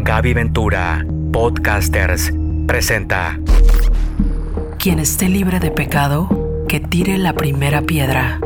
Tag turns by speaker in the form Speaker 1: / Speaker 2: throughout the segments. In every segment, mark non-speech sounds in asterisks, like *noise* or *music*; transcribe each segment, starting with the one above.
Speaker 1: Gaby Ventura, Podcasters, presenta.
Speaker 2: Quien esté libre de pecado, que tire la primera piedra.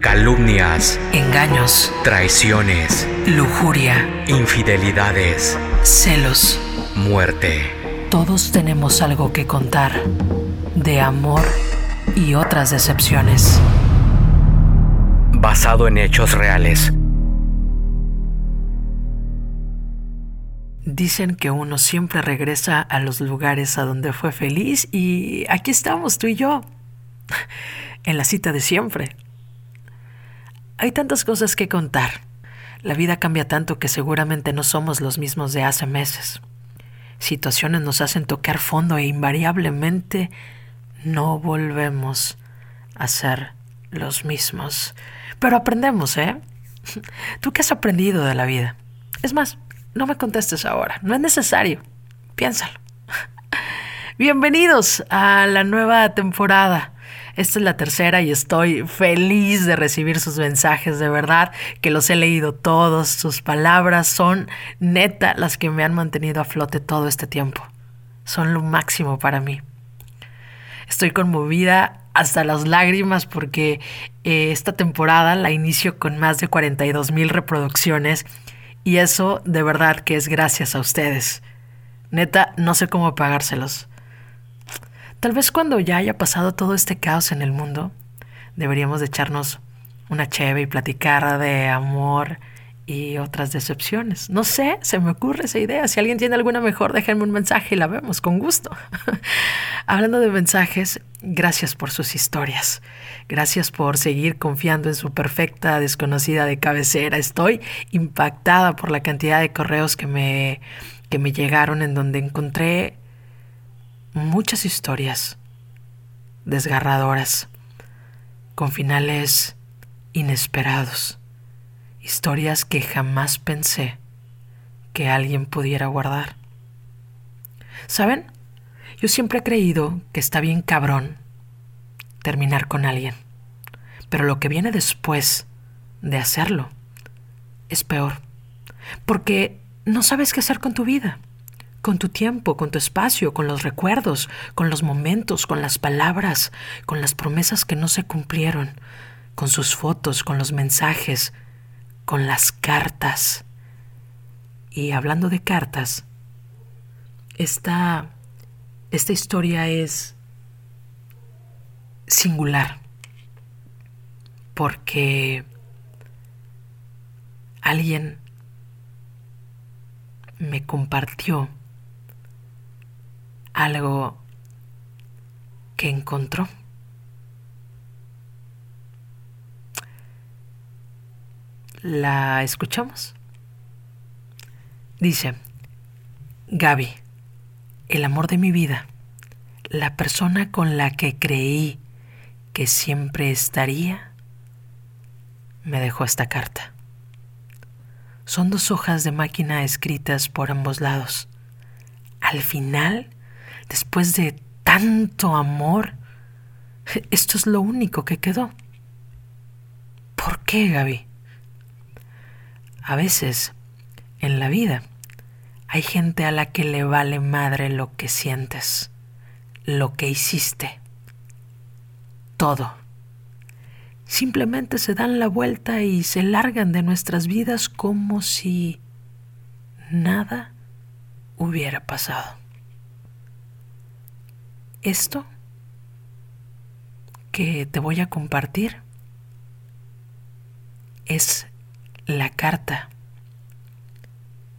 Speaker 1: Calumnias,
Speaker 2: Engaños,
Speaker 1: traiciones,
Speaker 2: lujuria,
Speaker 1: infidelidades,
Speaker 2: celos.
Speaker 1: muerte.
Speaker 2: Todos tenemos algo que contar. De amor y otras decepciones.
Speaker 1: Basado en hechos reales.
Speaker 2: Dicen que uno siempre regresa a los lugares a donde fue feliz y aquí estamos tú y yo, *laughs* en la cita de siempre. Hay tantas cosas que contar. La vida cambia tanto que seguramente no somos los mismos de hace meses. Situaciones nos hacen tocar fondo e invariablemente no volvemos a ser los mismos. Pero aprendemos, ¿eh? *laughs* ¿Tú qué has aprendido de la vida? Es más, no me contestes ahora, no es necesario. Piénsalo. Bienvenidos a la nueva temporada. Esta es la tercera y estoy feliz de recibir sus mensajes, de verdad, que los he leído todos, sus palabras son neta las que me han mantenido a flote todo este tiempo. Son lo máximo para mí. Estoy conmovida hasta las lágrimas porque eh, esta temporada la inicio con más de 42 mil reproducciones y eso de verdad que es gracias a ustedes. Neta, no sé cómo pagárselos. Tal vez cuando ya haya pasado todo este caos en el mundo, deberíamos de echarnos una cheve y platicar de amor y otras decepciones. No sé, se me ocurre esa idea. Si alguien tiene alguna mejor, déjenme un mensaje y la vemos con gusto. *laughs* Hablando de mensajes, gracias por sus historias. Gracias por seguir confiando en su perfecta desconocida de cabecera. Estoy impactada por la cantidad de correos que me, que me llegaron en donde encontré muchas historias desgarradoras, con finales inesperados, historias que jamás pensé que alguien pudiera guardar. ¿Saben? Yo siempre he creído que está bien cabrón terminar con alguien, pero lo que viene después de hacerlo es peor, porque no sabes qué hacer con tu vida con tu tiempo, con tu espacio, con los recuerdos, con los momentos, con las palabras, con las promesas que no se cumplieron, con sus fotos, con los mensajes, con las cartas. Y hablando de cartas, esta, esta historia es singular porque alguien me compartió algo que encontró. La escuchamos. Dice, Gaby, el amor de mi vida, la persona con la que creí que siempre estaría, me dejó esta carta. Son dos hojas de máquina escritas por ambos lados. Al final, después de tanto amor, esto es lo único que quedó. ¿Por qué, Gaby? A veces, en la vida, hay gente a la que le vale madre lo que sientes, lo que hiciste, todo. Simplemente se dan la vuelta y se largan de nuestras vidas como si nada hubiera pasado. Esto que te voy a compartir es la carta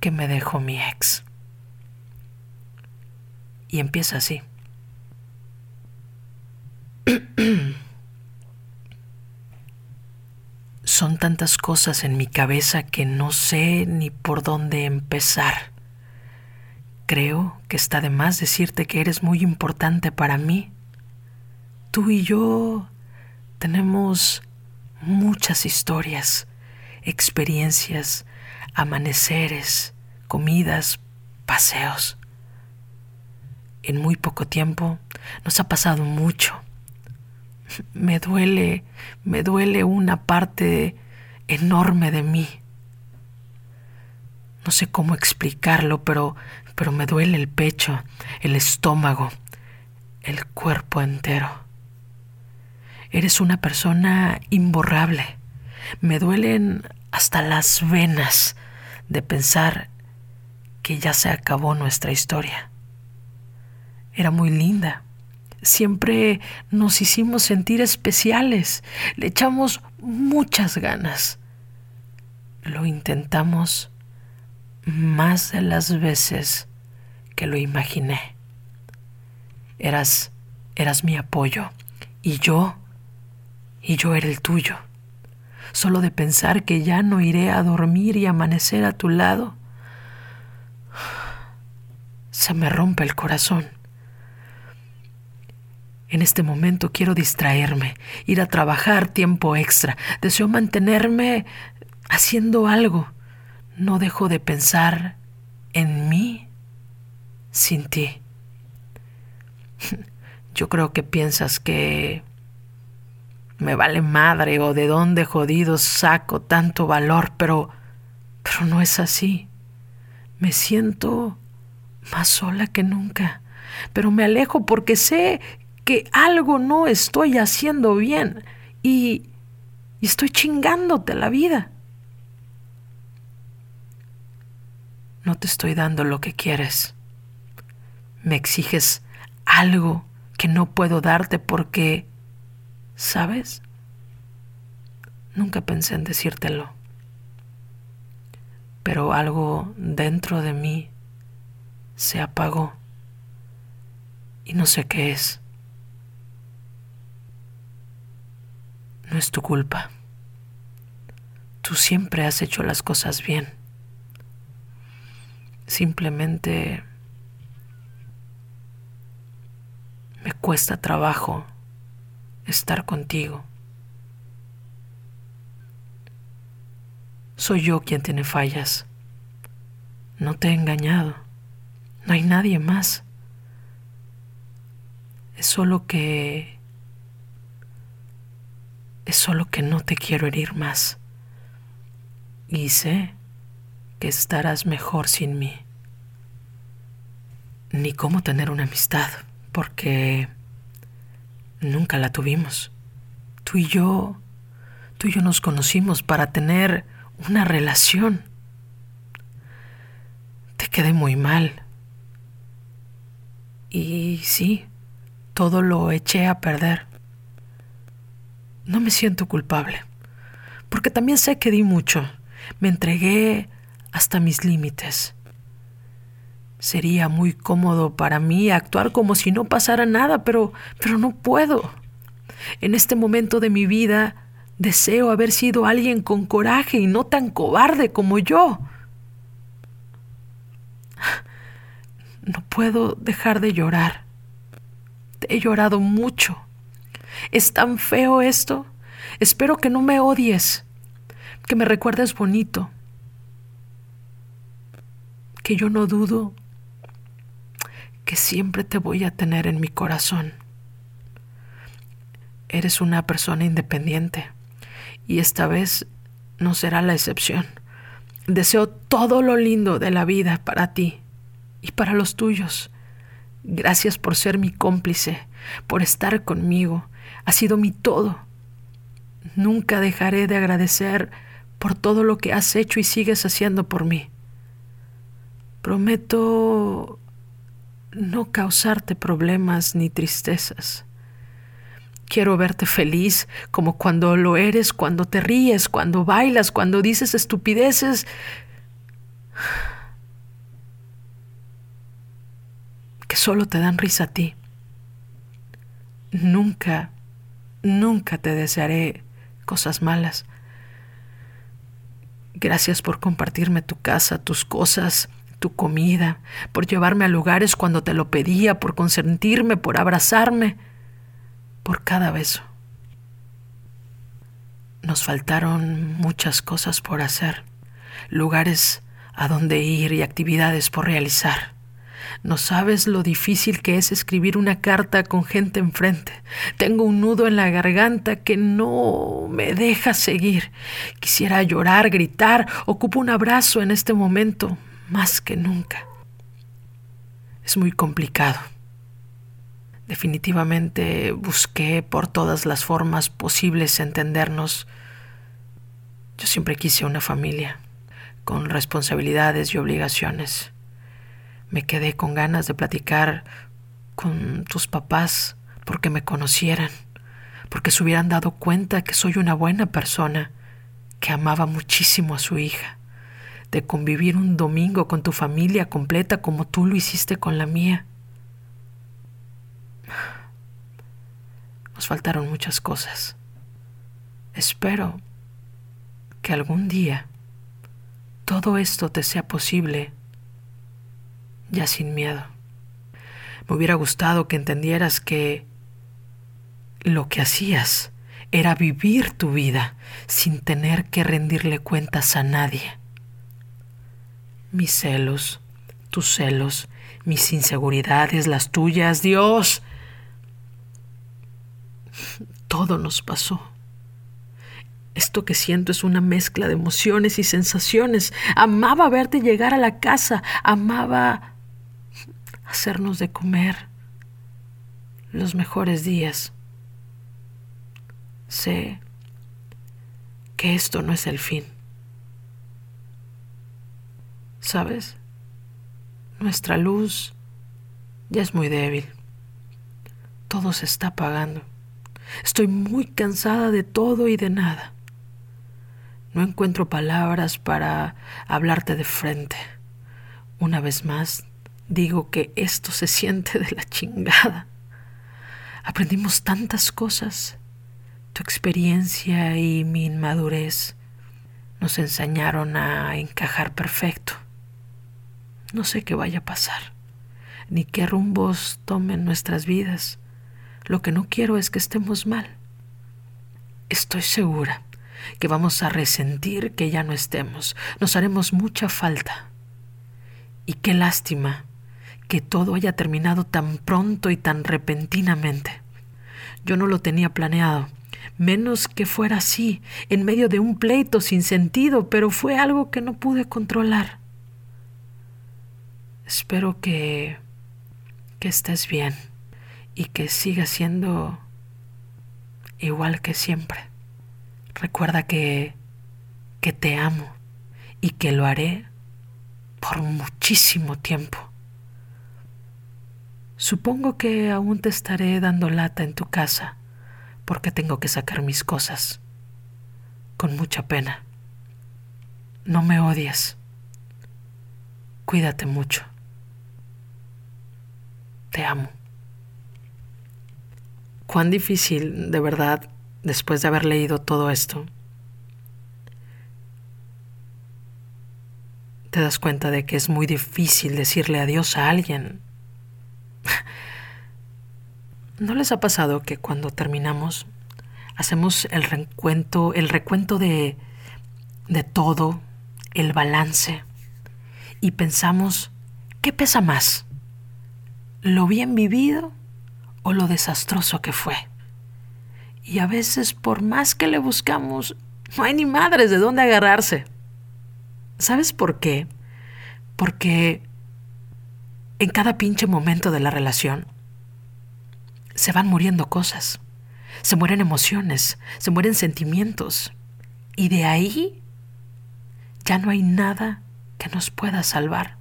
Speaker 2: que me dejó mi ex. Y empieza así. *clears throat* Son tantas cosas en mi cabeza que no sé ni por dónde empezar. Creo que está de más decirte que eres muy importante para mí. Tú y yo tenemos muchas historias, experiencias, amaneceres, comidas, paseos. En muy poco tiempo nos ha pasado mucho. *laughs* Me duele, me duele una parte enorme de mí. No sé cómo explicarlo, pero, pero me duele el pecho, el estómago, el cuerpo entero. Eres una persona imborrable. Me duelen hasta las venas de pensar que ya se acabó nuestra historia. Era muy linda. Siempre nos hicimos sentir especiales. Le echamos muchas ganas. Lo intentamos más de las veces que lo imaginé. Eras, eras mi apoyo y yo, y yo era el tuyo. Solo de pensar que ya no iré a dormir y amanecer a tu lado, se me rompe el corazón. En este momento quiero distraerme, ir a trabajar tiempo extra. Deseo mantenerme haciendo algo. No dejo de pensar en mí sin ti. *laughs* Yo creo que piensas que me vale madre o de dónde jodido saco tanto valor, pero pero no es así. Me siento más sola que nunca, pero me alejo porque sé que algo no estoy haciendo bien y, y estoy chingándote la vida. No te estoy dando lo que quieres. Me exiges algo que no puedo darte porque, ¿sabes? Nunca pensé en decírtelo. Pero algo dentro de mí se apagó y no sé qué es. No es tu culpa. Tú siempre has hecho las cosas bien. Simplemente me cuesta trabajo estar contigo. Soy yo quien tiene fallas. No te he engañado. No hay nadie más. Es solo que es solo que no te quiero herir más. Y sé que estarás mejor sin mí. Ni cómo tener una amistad, porque nunca la tuvimos. Tú y yo, tú y yo nos conocimos para tener una relación. Te quedé muy mal. Y sí, todo lo eché a perder no me siento culpable, porque también sé que di mucho, me entregué hasta mis límites. Sería muy cómodo para mí actuar como si no pasara nada, pero pero no puedo. En este momento de mi vida deseo haber sido alguien con coraje y no tan cobarde como yo. No puedo dejar de llorar. He llorado mucho es tan feo esto. Espero que no me odies, que me recuerdes bonito, que yo no dudo siempre te voy a tener en mi corazón. Eres una persona independiente y esta vez no será la excepción. Deseo todo lo lindo de la vida para ti y para los tuyos. Gracias por ser mi cómplice, por estar conmigo, ha sido mi todo. Nunca dejaré de agradecer por todo lo que has hecho y sigues haciendo por mí. Prometo no causarte problemas ni tristezas. Quiero verte feliz como cuando lo eres, cuando te ríes, cuando bailas, cuando dices estupideces. que solo te dan risa a ti. Nunca Nunca te desearé cosas malas. Gracias por compartirme tu casa, tus cosas, tu comida, por llevarme a lugares cuando te lo pedía, por consentirme, por abrazarme, por cada beso. Nos faltaron muchas cosas por hacer, lugares a donde ir y actividades por realizar. No sabes lo difícil que es escribir una carta con gente enfrente. Tengo un nudo en la garganta que no me deja seguir. Quisiera llorar, gritar, ocupo un abrazo en este momento, más que nunca. Es muy complicado. Definitivamente busqué por todas las formas posibles entendernos. Yo siempre quise una familia, con responsabilidades y obligaciones. Me quedé con ganas de platicar con tus papás porque me conocieran, porque se hubieran dado cuenta que soy una buena persona, que amaba muchísimo a su hija, de convivir un domingo con tu familia completa como tú lo hiciste con la mía. Nos faltaron muchas cosas. Espero que algún día todo esto te sea posible ya sin miedo. Me hubiera gustado que entendieras que lo que hacías era vivir tu vida sin tener que rendirle cuentas a nadie. Mis celos, tus celos, mis inseguridades, las tuyas, Dios. Todo nos pasó. Esto que siento es una mezcla de emociones y sensaciones. Amaba verte llegar a la casa, amaba hacernos de comer los mejores días. Sé que esto no es el fin. ¿Sabes? Nuestra luz ya es muy débil. Todo se está apagando. Estoy muy cansada de todo y de nada. No encuentro palabras para hablarte de frente. Una vez más, digo que esto se siente de la chingada. Aprendimos tantas cosas. Tu experiencia y mi inmadurez nos enseñaron a encajar perfecto. No sé qué vaya a pasar, ni qué rumbos tomen nuestras vidas. Lo que no quiero es que estemos mal. Estoy segura que vamos a resentir que ya no estemos. Nos haremos mucha falta. Y qué lástima que todo haya terminado tan pronto y tan repentinamente. Yo no lo tenía planeado, menos que fuera así, en medio de un pleito sin sentido, pero fue algo que no pude controlar. Espero que que estés bien y que sigas siendo igual que siempre. Recuerda que que te amo y que lo haré por muchísimo tiempo. Supongo que aún te estaré dando lata en tu casa porque tengo que sacar mis cosas. Con mucha pena. No me odies. Cuídate mucho. Te amo. Cuán difícil, de verdad, después de haber leído todo esto, te das cuenta de que es muy difícil decirle adiós a alguien *laughs* ¿No les ha pasado que cuando terminamos hacemos el recuento, el recuento de, de todo, el balance, y pensamos, ¿qué pesa más? ¿Lo bien vivido o lo desastroso que fue? Y a veces, por más que le buscamos, no hay ni madres de dónde agarrarse. ¿Sabes por qué? Porque en cada pinche momento de la relación se van muriendo cosas, se mueren emociones, se mueren sentimientos. Y de ahí ya no hay nada que nos pueda salvar.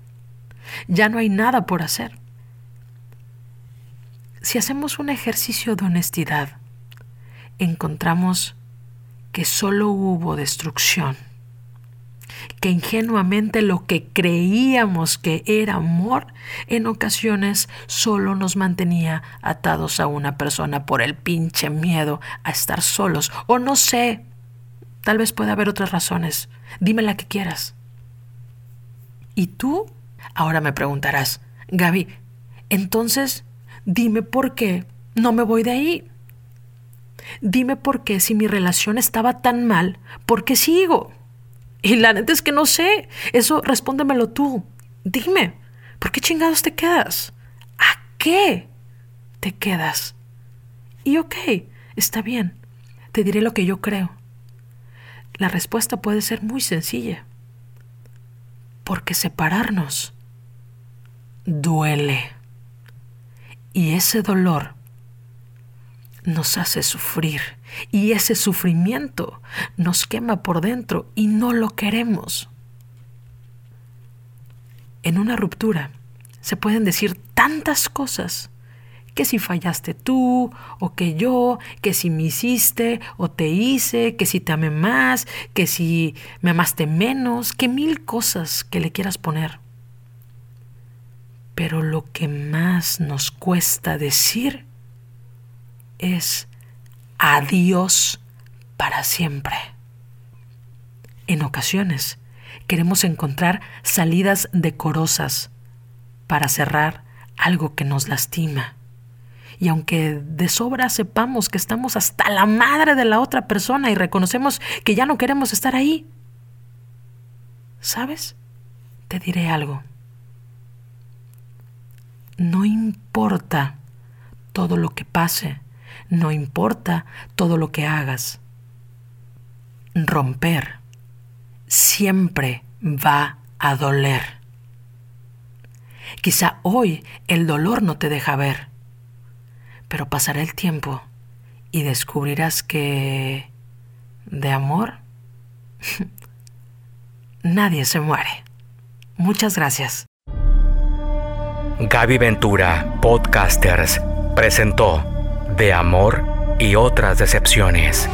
Speaker 2: Ya no hay nada por hacer. Si hacemos un ejercicio de honestidad, encontramos que solo hubo destrucción que ingenuamente lo que creíamos que era amor en ocasiones solo nos mantenía atados a una persona por el pinche miedo a estar solos o no sé, tal vez pueda haber otras razones. Dime la que quieras. ¿Y tú? Ahora me preguntarás, Gaby, entonces dime por qué no me voy de ahí. Dime por qué si mi relación estaba tan mal, ¿por qué sigo? Y la neta es que no sé. Eso respóndemelo tú. Dime, ¿Por qué chingados te quedas? ¿A qué te quedas? Y ok, está bien, te diré lo que yo creo. La respuesta puede ser muy sencilla. Porque separarnos duele. Y ese dolor nos hace sufrir. Y ese sufrimiento nos quema por dentro y no lo queremos. En una ruptura se pueden decir tantas cosas que si fallaste tú o que yo, que si me hiciste o te hice, que si te amé más, que si me amaste menos, que mil cosas que le quieras poner. Pero lo que más nos cuesta decir es adiós para siempre. En ocasiones queremos encontrar salidas decorosas para cerrar algo que nos lastima. Y aunque de sobra sepamos que estamos hasta la madre de la otra persona y reconocemos que ya no queremos estar ahí, ¿sabes? Te diré algo. No importa todo lo que pase, no importa todo lo que hagas. Romper siempre va a doler. Quizá hoy el dolor no te deja ver, pero pasará el tiempo y descubrirás que de amor *laughs* nadie se muere. Muchas gracias.
Speaker 1: Gaby Ventura, Podcasters, presentó De Amor y otras decepciones.